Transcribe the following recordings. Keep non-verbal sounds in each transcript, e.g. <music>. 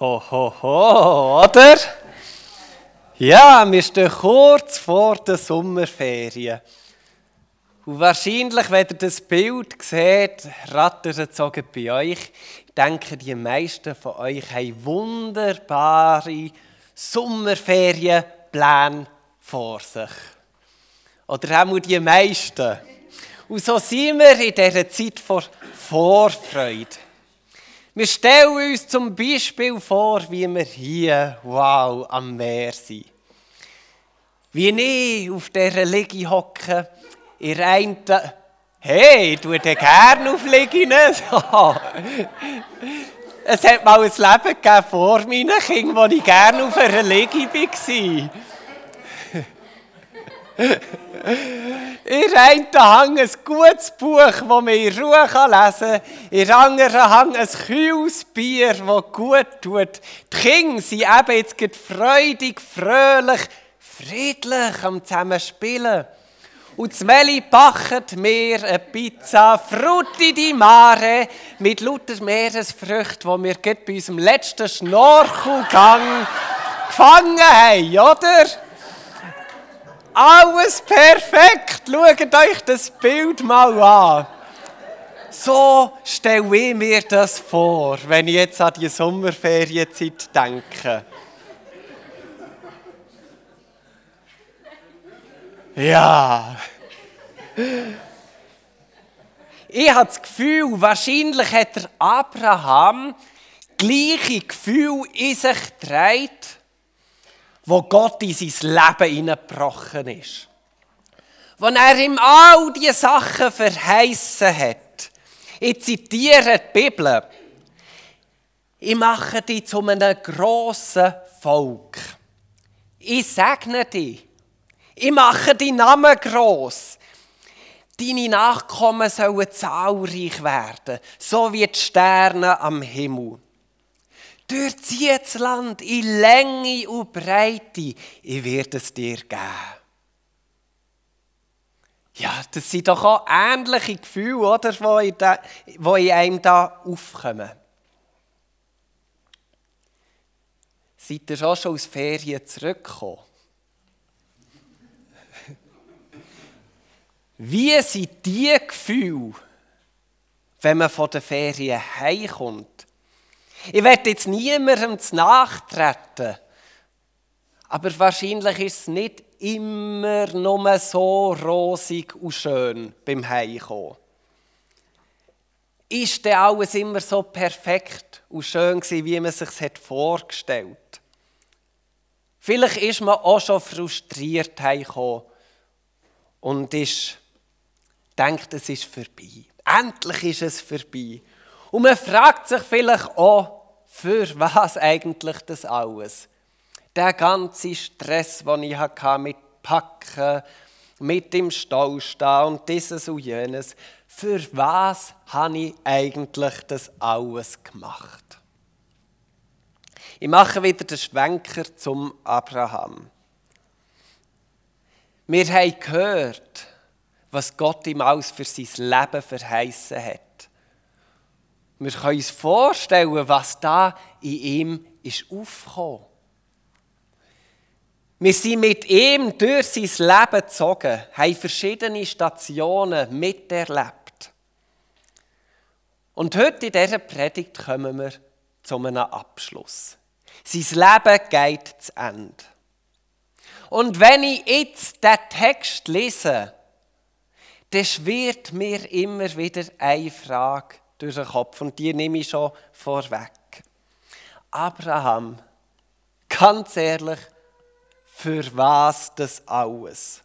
Ho, ho, ho, oder? Ja, wir stehen kurz vor der Sommerferien. Und wahrscheinlich, wenn ihr das Bild seht, rattert es bei euch. Ich denke, die meisten von euch haben wunderbare Sommerferienpläne vor sich. Oder auch die meisten. Und so sind wir in dieser Zeit vor Vorfreude. Wir stellen uns zum Beispiel vor, wie wir hier, wow, am Meer sind. Wie ich auf dieser Liege hocke, ihr einen, hey, tue dir gerne auf Liegen. <laughs> es hat mal ein Leben gegeben vor meinen Kindern, wo ich gerne auf einer Liege war. <laughs> In einen Hang ein gutes Buch, das man in Ruhe lesen kann. In anderen Hang ein kühles Bier, das gut tut. Die Kinder sind eben jetzt freudig, fröhlich, friedlich am Zusammenspielen. Und das Meli backt mir eine Pizza Frutti di Mare mit lauter Meeresfrüchten, die wir bei unserem letzten Schnorchelgang gefangen haben, oder? Alles perfekt. Schaut euch das Bild mal an. So stelle ich mir das vor, wenn ich jetzt an die Sommerferienzeit denke. Ja. Ich habe das Gefühl, wahrscheinlich hat der Abraham gleiche Gefühl in sich trägt wo Gott in sein Leben hineingebrochen ist. Wo er ihm all diese Sachen verheißen hat. Ich zitiere die Bibel. Ich mache dich zu einem grossen Volk. Ich segne dich. Ich mache deinen Namen gross. Deine Nachkommen sollen zahlreich werden, so wie die Sterne am Himmel. Durchzieht das Land in Länge und Breite. Ich werde es dir geben. Ja, das sind doch auch ähnliche Gefühle, oder, die in, einem da aufkommen. Seid ihr schon schon aus Ferien zurückgekommen? Wie sind die Gefühle, wenn man von der Ferien heimkommt? Ich werde jetzt niemandem zu nachtreten. Aber wahrscheinlich ist es nicht immer nur so rosig und schön beim Heimkommen. Ist denn alles immer so perfekt und schön gewesen, wie man es sich vorgestellt hat? Vielleicht ist man auch schon frustriert heimgekommen und ist, denkt, es ist vorbei. Endlich ist es vorbei. Und man fragt sich vielleicht auch, für was eigentlich das alles? Der ganze Stress, den ich hatte mit Packen, mit dem Stau stehen und dieses und jenes. Für was habe ich eigentlich das alles gemacht? Ich mache wieder den Schwenker zum Abraham. Wir haben gehört, was Gott ihm alles für sein Leben verheißen hat. Wir können uns vorstellen, was da in ihm ist aufgekommen. Wir sind mit ihm durch sein Leben gezogen, haben verschiedene Stationen miterlebt. Und heute in dieser Predigt kommen wir zu einem Abschluss. Sein Leben geht zu Ende. Und wenn ich jetzt den Text lese, dann schwirrt mir immer wieder eine Frage durch den Kopf und die nehme ich schon vorweg. Abraham, ganz ehrlich, für was das alles?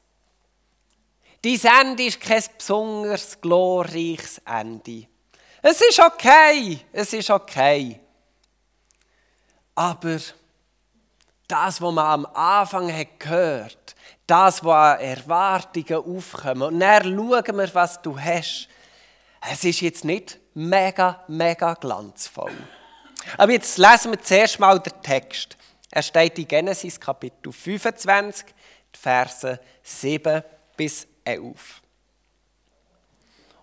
Dein Ende ist kein besonders glorreiches Ende. Es ist okay, es ist okay. Aber das, was man am Anfang hat gehört, das, was an Erwartungen aufkommen, und dann schauen wir, was du hast. Es ist jetzt nicht mega, mega glanzvoll. Aber jetzt lesen wir zuerst mal den Text. Er steht in Genesis Kapitel 25, Verse 7 bis 11.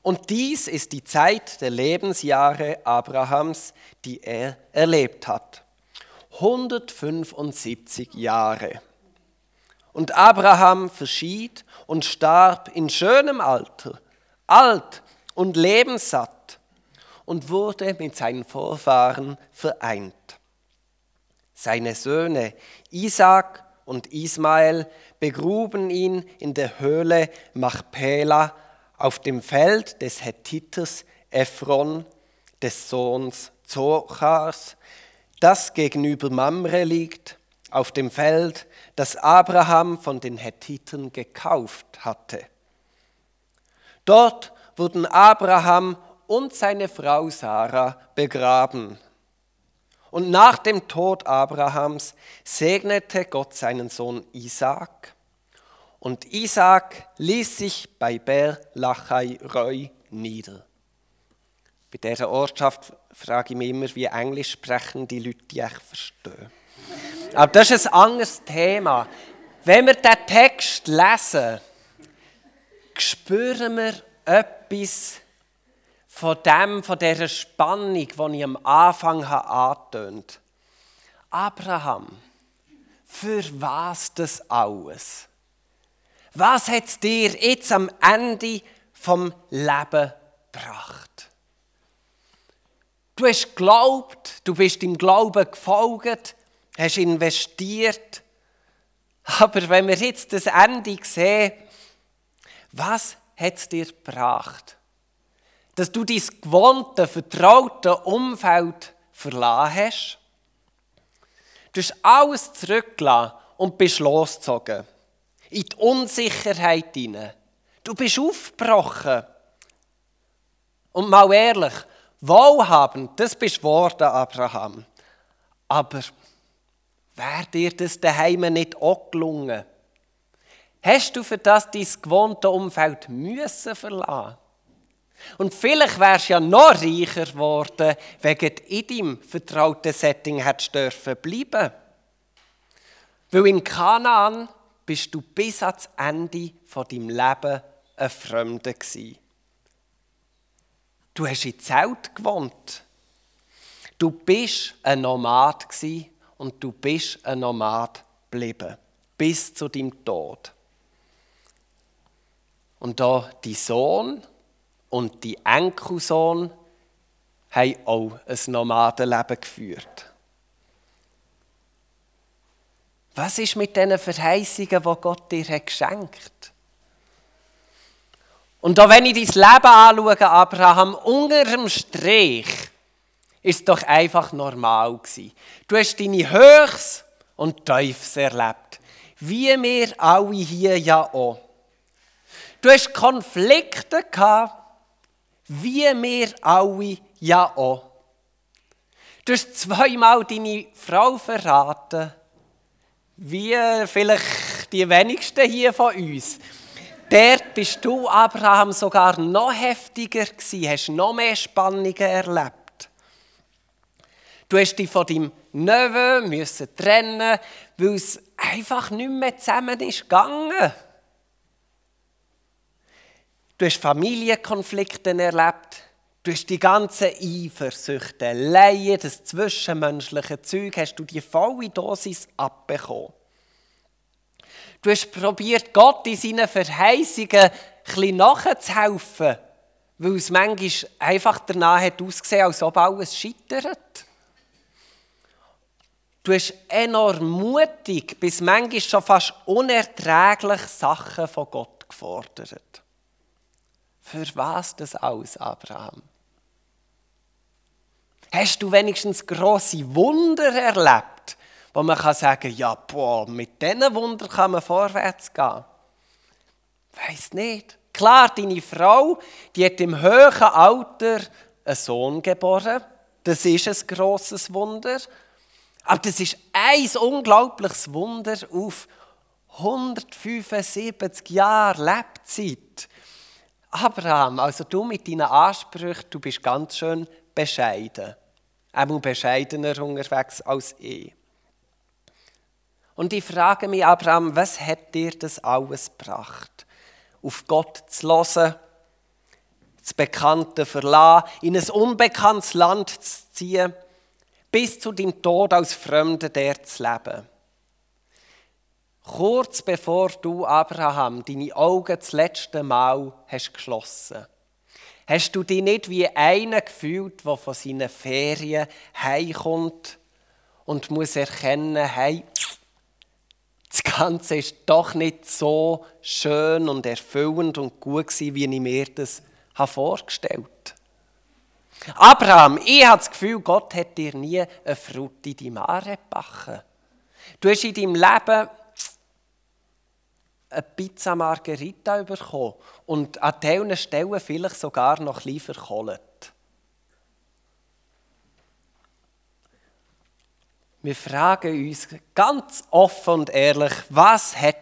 Und dies ist die Zeit der Lebensjahre Abrahams, die er erlebt hat. 175 Jahre. Und Abraham verschied und starb in schönem Alter, alt und lebenssatt und wurde mit seinen Vorfahren vereint. Seine Söhne Isaac und Ismael begruben ihn in der Höhle Machpela auf dem Feld des Hethiters Ephron, des Sohns Zochars, das gegenüber Mamre liegt, auf dem Feld, das Abraham von den Hethitern gekauft hatte. Dort wurden Abraham und seine Frau Sarah begraben. Und nach dem Tod Abrahams segnete Gott seinen Sohn Isaac. Und Isaac ließ sich bei Ber Lachai Roi nieder. Bei dieser Ortschaft frage ich mich immer, wie Englisch sprechen die Leute, die ich verstehe. Aber das ist ein anderes Thema. Wenn wir diesen Text lesen, spüren wir etwas von dem, von dieser Spannung, die ich am Anfang angetönt habe. Abraham, für was das alles? Was hat es dir jetzt am Ende vom Leben gebracht? Du hast geglaubt, du bist im Glauben gefolgt, hast investiert. Aber wenn wir jetzt das Ende sehen, was hat es dir gebracht? Dass du dein gewohnte, vertraute Umfeld verlassen hast? Du hast alles zurückgelassen und bist losgezogen. In die Unsicherheit hinein. Du bist aufgebrochen. Und mal ehrlich, wohlhabend, das bist geworden, Abraham. Aber wäre dir das daheim nicht auch gelungen? Hast du für das dein gewohnte Umfeld müssen verlassen? Und vielleicht wärst du ja noch reicher geworden, du in deinem vertrauten Setting hättest dürfen bleiben. Weil in Kanaan bist du bis ans Ende von deinem Leben ein Fremder gewesen. Du hast in Zelt gewohnt. Du bist ein Nomad gewesen und du bist ein Nomad geblieben. Bis zu deinem Tod. Und da die Sohn und die Enkelsohn haben auch ein Nomadenleben geführt. Was ist mit diesen Verheißungen, die Gott dir hat geschenkt? Und da, wenn ich dein Leben anschaue, Abraham, unter dem Strich, ist es doch einfach normal gewesen. Du hast deine Höchst und Tiefs erlebt. Wie wir alle hier ja auch. Du hast Konflikte gehabt, wie wir alle ja auch. Du hast zweimal deine Frau verraten, wie vielleicht die wenigsten hier von uns. Dort bist du, Abraham, sogar noch heftiger gewesen, hast noch mehr Spannungen erlebt. Du hast dich von deinem Neven müssen trennen, weil es einfach nicht mehr zusammen ist gegangen. Du hast Familienkonflikte erlebt. Du hast die ganzen Eifersüchte, Leiden, das zwischenmenschliche Zeug, hast du die volle Dosis abbekommen. Du hast probiert, Gott in seinen Verheißungen bisschen nachzuhelfen, weil es manchmal einfach danach hat ausgesehen, als ob alles scheitert. Du hast enorm mutig, bis manchmal schon fast unerträglich Sachen von Gott gefordert. Für was das alles, Abraham? Hast du wenigstens große Wunder erlebt, wo man kann sagen, ja, boah, mit diesen Wunder kann man vorwärts gehen? Weiß nicht. Klar, deine Frau, die hat im höheren Alter einen Sohn geboren. Das ist ein grosses Wunder. Aber das ist ein unglaubliches Wunder auf 175 Jahre Lebzeit. Abraham, also du mit deinen Ansprüchen, du bist ganz schön bescheiden. Auch bescheidener unterwegs als ich. Und ich frage mich, Abraham, was hat dir das alles gebracht? Auf Gott zu hören, das Bekannte verlassen, in ein unbekanntes Land zu ziehen, bis zu deinem Tod als Fremder der zu leben. Kurz bevor du, Abraham, deine Augen das letzte Mal hast geschlossen hast du dich nicht wie einer gefühlt, der von seinen Ferien heimkommt und muss erkennen, hey, das Ganze ist doch nicht so schön und erfüllend und gut gewesen, wie ich mir das vorgestellt habe. Abraham, ich habe das Gefühl, Gott hat dir nie eine Frutti di Mare gebacken. Du hast in deinem Leben eine Pizza Margherita bekommen und an diesen Stellen vielleicht sogar noch ein bisschen verkohlt. Wir fragen uns ganz offen und ehrlich, was hat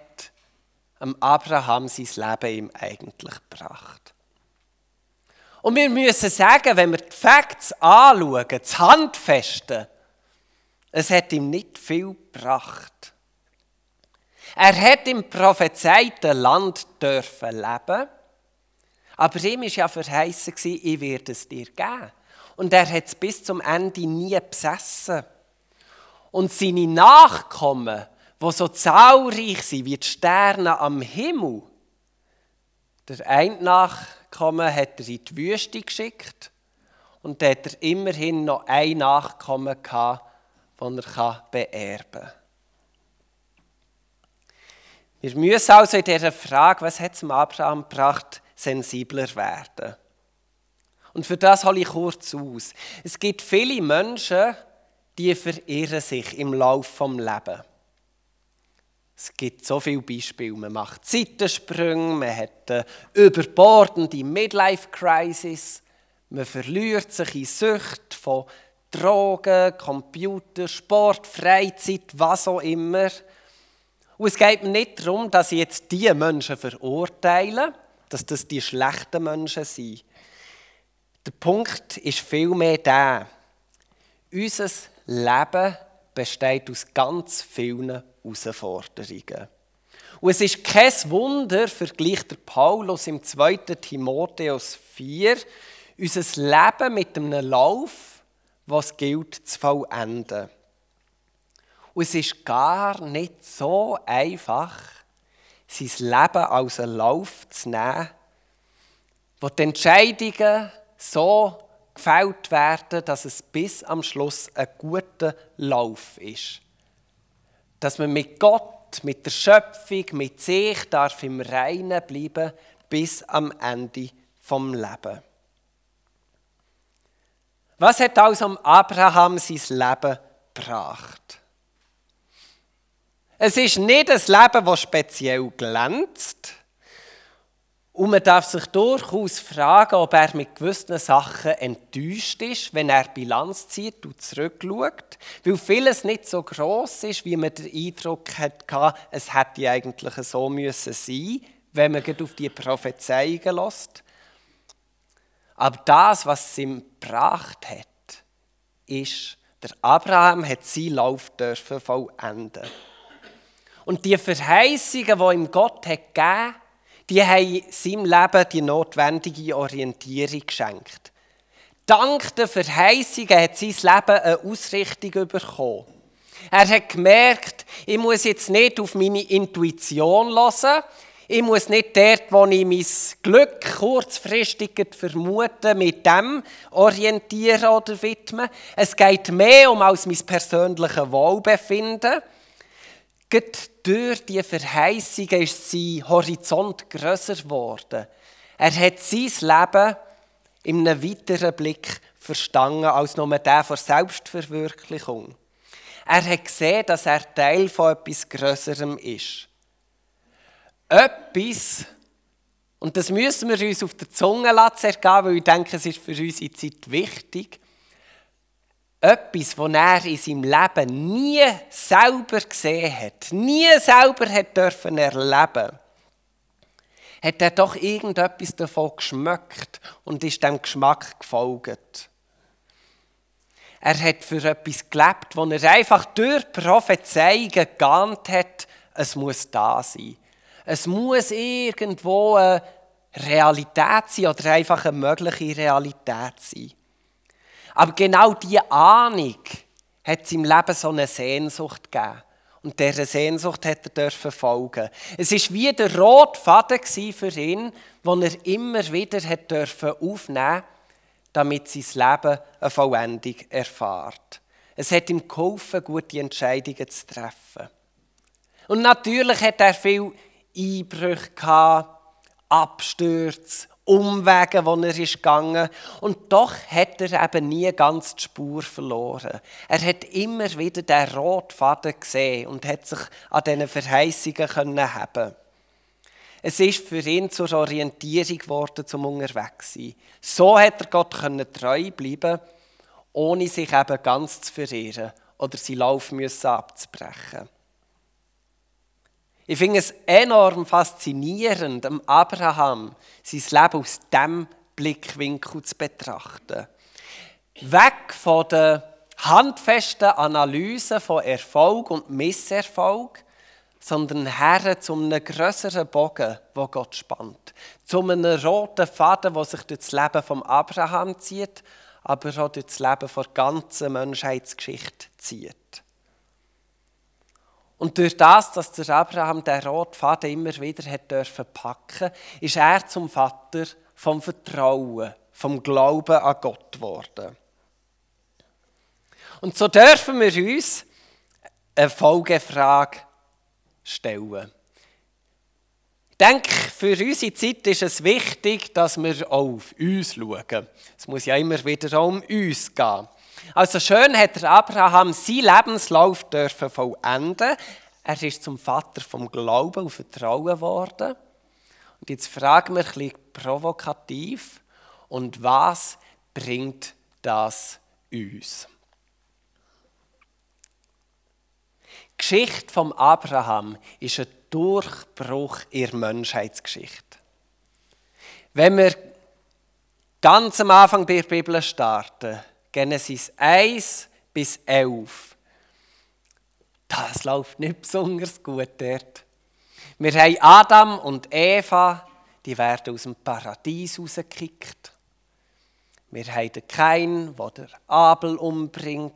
Abraham sein Leben ihm eigentlich gebracht? Und wir müssen sagen, wenn wir die Facts anschauen, das Handfeste, es hat ihm nicht viel gebracht. Er hat im prophezeiten Land dürfen leben, aber ihm war ja verheißen, ich werde es dir geben. Und er hat es bis zum Ende nie besessen. Und seine Nachkommen, die so zahlreich sind wie die Sterne am Himmel, der eine Nachkommen hat er in die Wüste geschickt und da hat er immerhin noch ein Nachkommen gehabt, das er beerben kann. Wir müssen also in dieser Frage, was hat es Abraham gebracht, sensibler werden. Und für das hole ich kurz aus. Es gibt viele Menschen, die verirren sich im Laufe vom Leben. Es gibt so viele Beispiele. Man macht Zeitensprünge, man hat eine überbordende Midlife-Crisis, man verliert sich in Sucht von Drogen, Computer, Sport, Freizeit, was auch immer. Und es geht mir nicht darum, dass ich jetzt diese Menschen verurteile, dass das die schlechten Menschen sind. Der Punkt ist vielmehr der, unser Leben besteht aus ganz vielen Herausforderungen. Und es ist kein Wunder, vergleicht Paulus im 2. Timotheus 4, unser Leben mit einem Lauf, was gilt zu vollenden. Und es ist gar nicht so einfach, sein Leben als einen Lauf zu nehmen, wo die Entscheidungen so gefällt werden, dass es bis am Schluss ein guter Lauf ist. Dass man mit Gott, mit der Schöpfung, mit sich darf im Reinen bleiben bis am Ende vom Leben. Was hat also Abraham sein Leben gebracht? Es ist nicht ein Leben, das speziell glänzt. Und man darf sich durchaus fragen, ob er mit gewissen Sachen enttäuscht ist, wenn er Bilanz zieht und zurückschaut. Weil vieles nicht so gross ist, wie man den Eindruck hatte, es hätte eigentlich so müssen sein, wenn man auf die Prophezeiungen lässt. Aber das, was es ihm gebracht hat, ist, der Abraham hat seinen Lauf dürfen vollenden. Und die Verheißungen, die ihm Gott hat gegeben die haben seinem Leben die notwendige Orientierung geschenkt. Dank der Verheißungen hat sein Leben eine Ausrichtung bekommen. Er hat gemerkt, ich muss jetzt nicht auf meine Intuition hören, ich muss nicht dort, wo ich mein Glück kurzfristig vermute, mit dem orientieren oder widmen. Es geht mehr um als mein persönliches Wohlbefinden. Gerade durch die Verheißungen ist sein Horizont grösser geworden. Er hat sein Leben in einem weiteren Blick verstanden als nur der von Selbstverwirklichung. Er hat gesehen, dass er Teil von etwas Größerem ist. Etwas, und das müssen wir uns auf der Zunge lassen, weil ich denke, es ist für unsere Zeit wichtig etwas, das er in seinem Leben nie selber gesehen hat, nie selber hat dürfen erleben, hat er doch irgendetwas davon geschmeckt und ist dem Geschmack gefolgt. Er hat für etwas gelebt, wo er einfach durch Prophezeiungen geahnt hat, es muss da sein. Es muss irgendwo eine Realität sein oder einfach eine mögliche Realität sein. Aber genau diese Ahnung, hat im Leben so eine Sehnsucht gegeben. Und dieser Sehnsucht hat er dürfen folgen. Es ist wie der rote Faden für ihn, den er immer wieder hat dürfen aufnehmen, damit sein Leben eine Vollendung erfahrt. Es hat ihm geholfen, gute Entscheidungen zu treffen. Und natürlich hat er viel Einbrüche gehabt, Abstürze, Umwege, wo er ist gegangen und doch hat er eben nie ganz die Spur verloren. Er hat immer wieder den roten Faden gesehen und hat sich an diesen Verheißungen können haben. Es ist für ihn zur Orientierung geworden, zum unterwegs sein. So hat er Gott können treu bleiben, ohne sich eben ganz zu verirren oder seinen Lauf müssen abzubrechen. Ich finde es enorm faszinierend, am Abraham sein Leben aus diesem Blickwinkel zu betrachten. Weg von der handfesten Analyse von Erfolg und Misserfolg, sondern her zu einem größeren Bogen, wo Gott spannt. Zu einem roten Faden, der sich durch das Leben von Abraham zieht, aber auch durch das Leben der ganzen Menschheitsgeschichte zieht. Und durch das, dass der Abraham den roten Faden immer wieder hat dürfen packen, ist er zum Vater vom Vertrauen, vom Glauben an Gott geworden. Und so dürfen wir uns eine Folgefrage stellen. Ich denke, für unsere Zeit ist es wichtig, dass wir auch auf uns schauen. Es muss ja immer wieder um uns gehen. Also schön hat Abraham seinen Lebenslauf dürfen vollenden. Er ist zum Vater vom Glauben und Vertrauen geworden. Und jetzt fragen wir ein bisschen provokativ, und was bringt das uns? Die Geschichte von Abraham ist ein Durchbruch in der Menschheitsgeschichte. Wenn wir ganz am Anfang der Bibel starten, Genesis 1 bis 11. Das läuft nicht besonders gut dort. Wir haben Adam und Eva, die werden aus dem Paradies rausgekickt. Wir haben den Kain, der den Abel umbringt.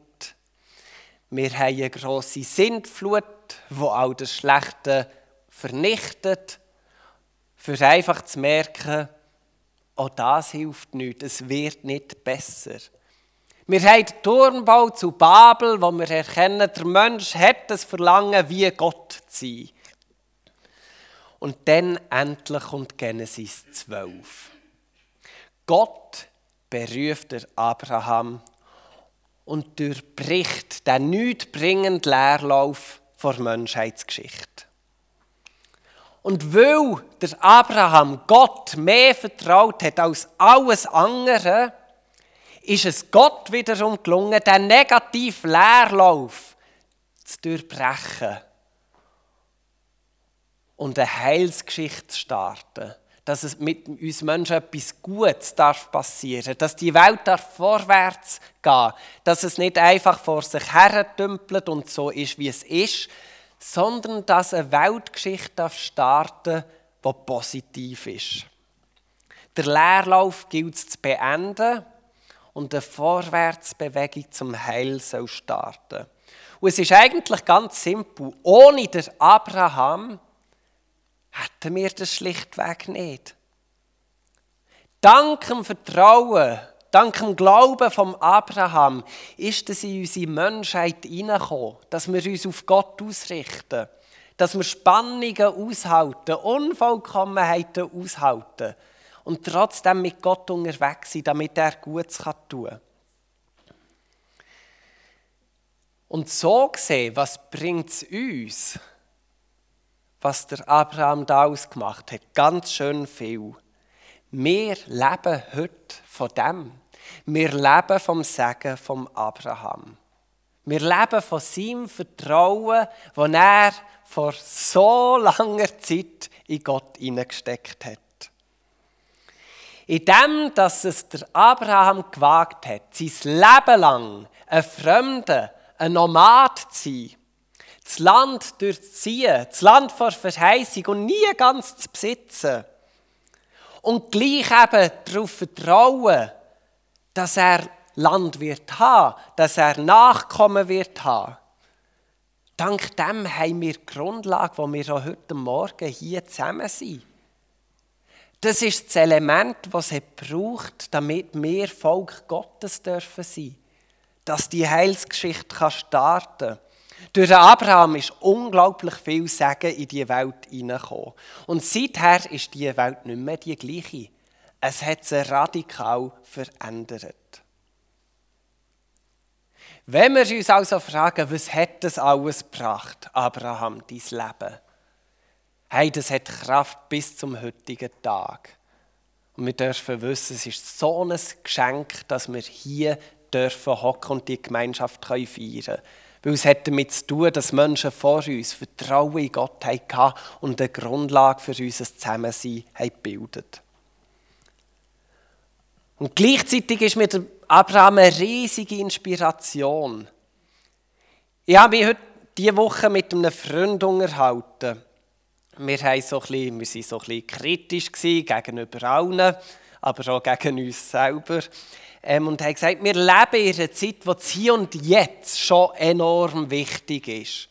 Wir haben eine grosse Sintflut, wo all das Schlechte vernichtet. Für einfach zu merken, auch das hilft nicht, es wird nicht besser. Wir haben den Turmbau zu Babel, wo wir erkennen, der Mensch hat das Verlangen, wie Gott zu sein. Und dann endlich kommt Genesis 12. Gott beruft der Abraham und durchbricht den nichtbringenden Leerlauf der Menschheitsgeschichte. Und weil der Abraham Gott mehr vertraut hat als alles andere, ist es Gott wiederum gelungen, den negativen Leerlauf zu durchbrechen und eine Heilsgeschichte zu starten. Dass es mit uns Menschen etwas Gutes darf passieren dass die Welt darf vorwärts gehen dass es nicht einfach vor sich her dümpelt und so ist, wie es ist, sondern dass eine Weltgeschichte darf starten die positiv ist. Der Leerlauf gilt es zu beenden und eine Vorwärtsbewegung zum Heil soll starten. Und es ist eigentlich ganz simpel. Ohne den Abraham hätten wir das schlichtweg nicht. Dank dem Vertrauen, dank dem Glauben vom Abraham ist es in unsere Menschheit hineingekommen, dass wir uns auf Gott ausrichten, dass wir Spannungen aushalten, Unvollkommenheiten aushalten und trotzdem mit Gott unterwegs sein, damit er Gutes tun kann. Und so gesehen, was bringt es uns, was der Abraham da ausgemacht hat? Ganz schön viel. Wir leben heute von dem. Wir leben vom Segen vom Abraham. Wir leben von seinem Vertrauen, das er vor so langer Zeit in Gott hineingesteckt hat. In dem, dass es der Abraham gewagt hat, sein Leben lang ein Fremder, ein Nomad zu sein, das Land durchzuziehen, das Land vor Verheißung und nie ganz zu besitzen. Und gleich eben darauf vertrauen, dass er Land wird haben, dass er Nachkommen wird haben. Dank dem haben wir die Grundlage, wo wir auch heute Morgen hier zusammen sind. Das ist das Element, das es braucht, damit wir Volk Gottes dürfen sein. Dass die Heilsgeschichte starten kann. Durch Abraham ist unglaublich viel Segen in die Welt hineingekommen. Und seither ist die Welt nicht mehr die gleiche. Es hat sich radikal verändert. Wenn wir uns also fragen, was hat das alles gebracht, Abraham, dein Leben? Hey, das hat Kraft bis zum heutigen Tag. Und wir dürfen wissen, es ist so ein Geschenk, dass wir hier dürfen hocken und die Gemeinschaft feiern können. Weil es hat damit zu tun, dass Menschen vor uns Vertrauen in Gott hatten und eine Grundlage für unser Zusammensein gebildet. Und gleichzeitig ist mit Abraham eine riesige Inspiration. Ich habe mich heute diese Woche mit einem Freund unterhalten. Wir, haben so bisschen, wir waren so ein kritisch gegenüber allen, aber auch gegen uns selber ähm, und haben gesagt, wir leben in einer Zeit, wo das Hier und Jetzt schon enorm wichtig ist.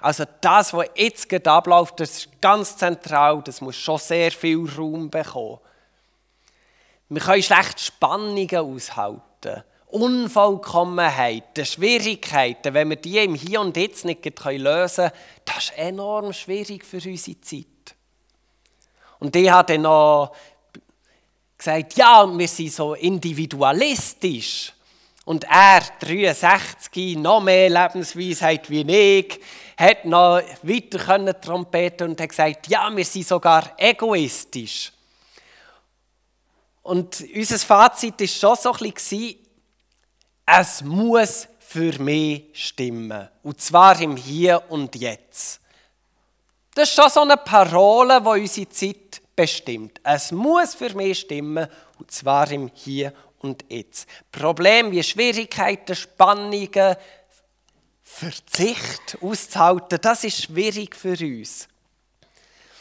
Also das, was jetzt gerade abläuft, das ist ganz zentral, das muss schon sehr viel Raum bekommen. Wir können schlecht Spannungen aushalten. Unvollkommenheiten, Schwierigkeiten, wenn wir die im Hier und Jetzt nicht lösen können, das ist enorm schwierig für unsere Zeit. Und ich habe dann noch gesagt, ja, wir sind so individualistisch. Und er, 63, noch mehr Lebensweisheit wie ich, hat noch weiter können trompeten und hat gesagt, ja, wir sind sogar egoistisch. Und unser Fazit war schon so ein bisschen, es muss für mich stimmen. Und zwar im Hier und Jetzt. Das ist schon so eine Parole, die unsere Zeit bestimmt. Es muss für mich stimmen, und zwar im Hier und Jetzt. Probleme wie Schwierigkeiten, Spannungen, Verzicht auszuhalten, das ist schwierig für uns.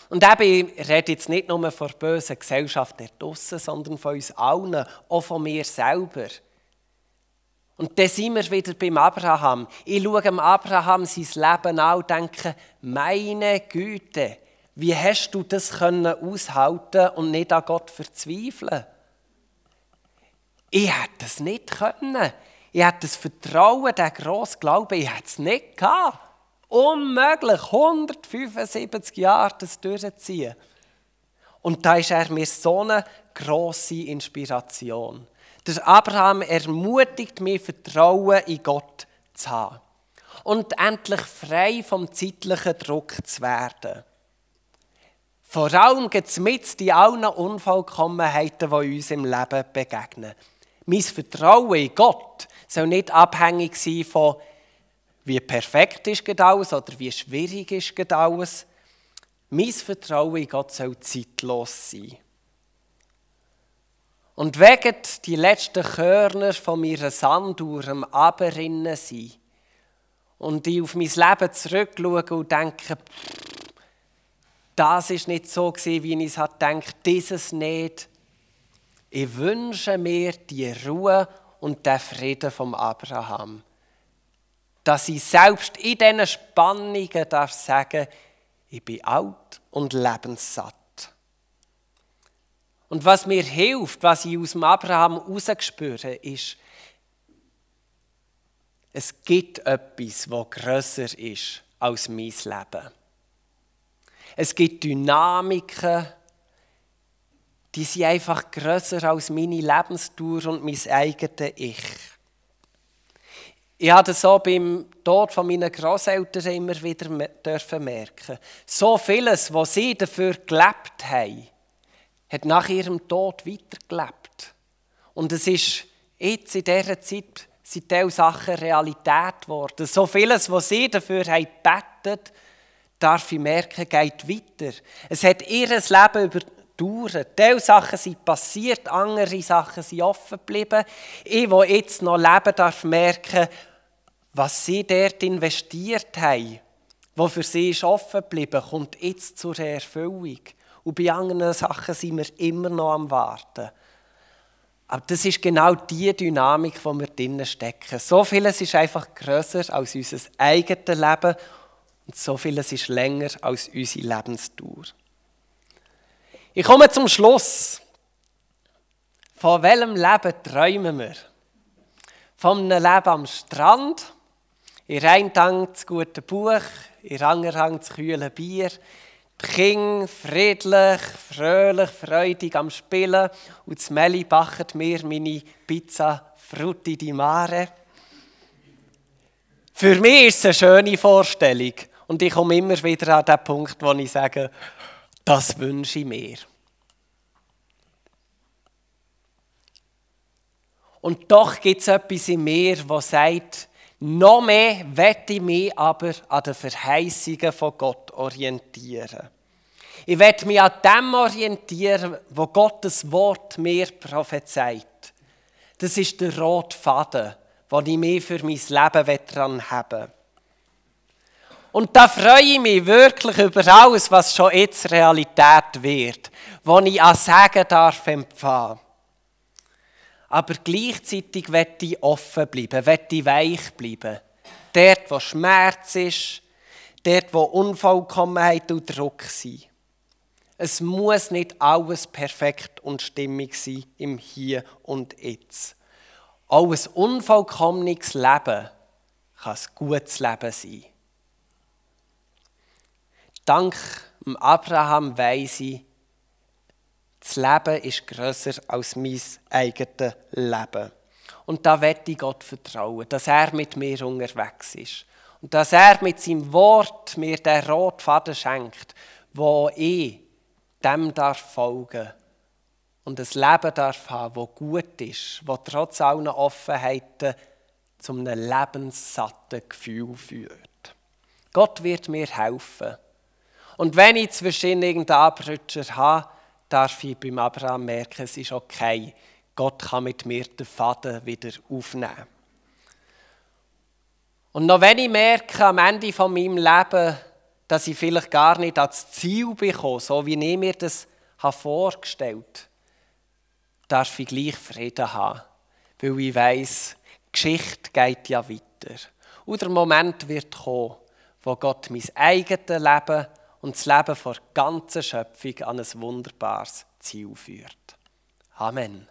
Und eben, ich rede jetzt nicht nur von der bösen Gesellschaft da draussen, sondern von uns allen, auch von mir selber. Und dann sind wir wieder beim Abraham. Ich schaue dem Abraham sein Leben an und denke, meine Güte, wie hast du das können aushalten und nicht an Gott verzweifeln? Ich hätte es nicht können. Ich hätte das Vertrauen, den grossen Glauben, ich hätte es nicht gehabt. Unmöglich, 175 Jahre das durchziehen. Und da ist er mir so eine grosse Inspiration. Der Abraham ermutigt mich, Vertrauen in Gott zu haben. Und endlich frei vom zeitlichen Druck zu werden. Vor allem geht es mit in allen Unvollkommenheiten, die uns im Leben begegnen. Mein Vertrauen in Gott soll nicht abhängig sein von, wie perfekt ist alles oder wie schwierig ist alles. Mein Vertrauen in Gott soll zeitlos sein. Und wegen die letzten Körner von meiner Sanduhr am Aberinnen sind und ich auf mein Leben zurückschaue und denke, das ist nicht so wie ich es gedacht dieses nicht. Ich wünsche mir die Ruhe und den Frieden vom Abraham. Dass ich selbst in diesen Spannungen darf sagen, ich bin alt und lebenssatt. Und was mir hilft, was ich aus dem Abraham herausgespüre, ist, es gibt etwas, das grösser ist als mein Leben. Es gibt Dynamiken, die sind einfach grösser als meine Lebensdauer und mein eigenes Ich. Ich das so beim Tod von meinen Großeltern immer wieder merken. So vieles, was sie dafür gelebt haben, hat nach ihrem Tod weitergelebt. Und es ist jetzt in dieser Zeit sind diese Sachen Realität geworden. So vieles, was sie dafür haben darf ich merken, geht weiter. Es hat ihr Leben überdauert. Diese Sachen sind passiert, andere Sachen sind offen geblieben. Ich, der jetzt noch leben darf, merken, was sie dort investiert haben, was für sie ist offen geblieben, kommt jetzt zur Erfüllung. Und bei anderen Sachen sind wir immer noch am Warten. Aber das ist genau die Dynamik, die wir drinnen stecken. So vieles ist einfach grösser als unser eigenes Leben und so vieles ist länger als unsere Lebensdauer. Ich komme zum Schluss. Von welchem Leben träumen wir? Von einem Leben am Strand, in einem Tag das gute Buch, in anderen Hang das kühle Bier, Kinder friedlich, fröhlich, freudig am Spielen und das Meli backt mir meine Pizza Frutti di Mare. Für mich ist es eine schöne Vorstellung und ich komme immer wieder an den Punkt, wo ich sage, das wünsche ich mir. Und doch gibt es etwas in mir, das sagt, noch mehr wette ich mich aber an den Verheißungen von Gott orientieren. Ich werde mich an dem orientieren, wo Gottes Wort mir prophezeit. Das ist der rote Faden, den ich mir für mein Leben daran habe. Und da freue ich mich wirklich über alles, was schon jetzt Realität wird, wo ich an Sagen darf empfangen aber gleichzeitig wird ich offen bleiben, wird ich weich bleiben. Dort, wo Schmerz ist, dort, wo Unvollkommenheit und Druck sind. Es muss nicht alles perfekt und stimmig sein im Hier und Jetzt. Auch ein unvollkommenes Leben kann ein gutes Leben sein. Dank Abraham weiss ich, das Leben ist grösser als mein eigenes Leben. Und da werde ich Gott vertrauen, dass er mit mir unterwegs ist. Und dass er mit seinem Wort mir den roten Faden schenkt, wo ich dem darf folgen und ein Leben darf haben, das gut ist, das trotz allen Offenheiten zu einem lebenssatten Gefühl führt. Gott wird mir helfen. Und wenn ich zwischen irgendeinen Abrutscher habe, darf ich beim Abraham merken, es ist okay. Gott kann mit mir den Faden wieder aufnehmen. Und noch wenn ich merke, am Ende von meinem Leben, dass ich vielleicht gar nicht ans Ziel bekomme, so wie ich mir das vorgestellt habe, darf ich gleich Frieden haben. Weil ich weiss, die Geschichte geht ja weiter. Und der Moment wird kommen, wo Gott mein eigenes Leben und das Leben der ganzen Schöpfung an ein wunderbares Ziel führt. Amen.